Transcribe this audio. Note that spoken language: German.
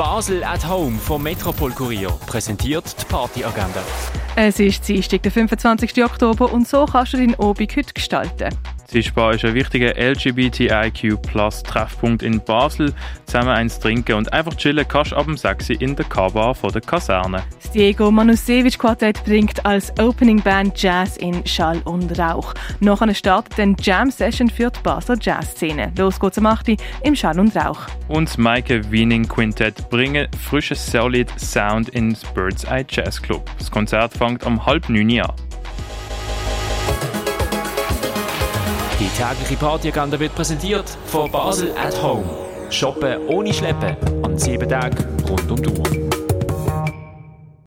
Basel at Home vom Metropol Kurier präsentiert die Partyagenda. Es ist Dienstag, der 25. Oktober und so kannst du deinen Obig heute gestalten. Zischbar ist ein wichtiger LGBTIQ-Plus-Treffpunkt in Basel. Zusammen eins trinken und einfach chillen kannst du ab dem 6 in der K-Bar der Kaserne. Das Diego Manusewitsch Quartett bringt als Opening Band Jazz in Schall und Rauch. Nachher startet dann Jam Session für die Basler Jazzszene. Los geht's am 8. im Schall und Rauch. Und Maike Wiening Quintett bringen frischen Solid Sound ins Bird's Eye Jazz Club. Das Konzert fängt um halb neun an. Die tägliche Partyagenda wird präsentiert von Basel at Home. Shoppen ohne Schleppen an sieben Tagen rund um die Uhr.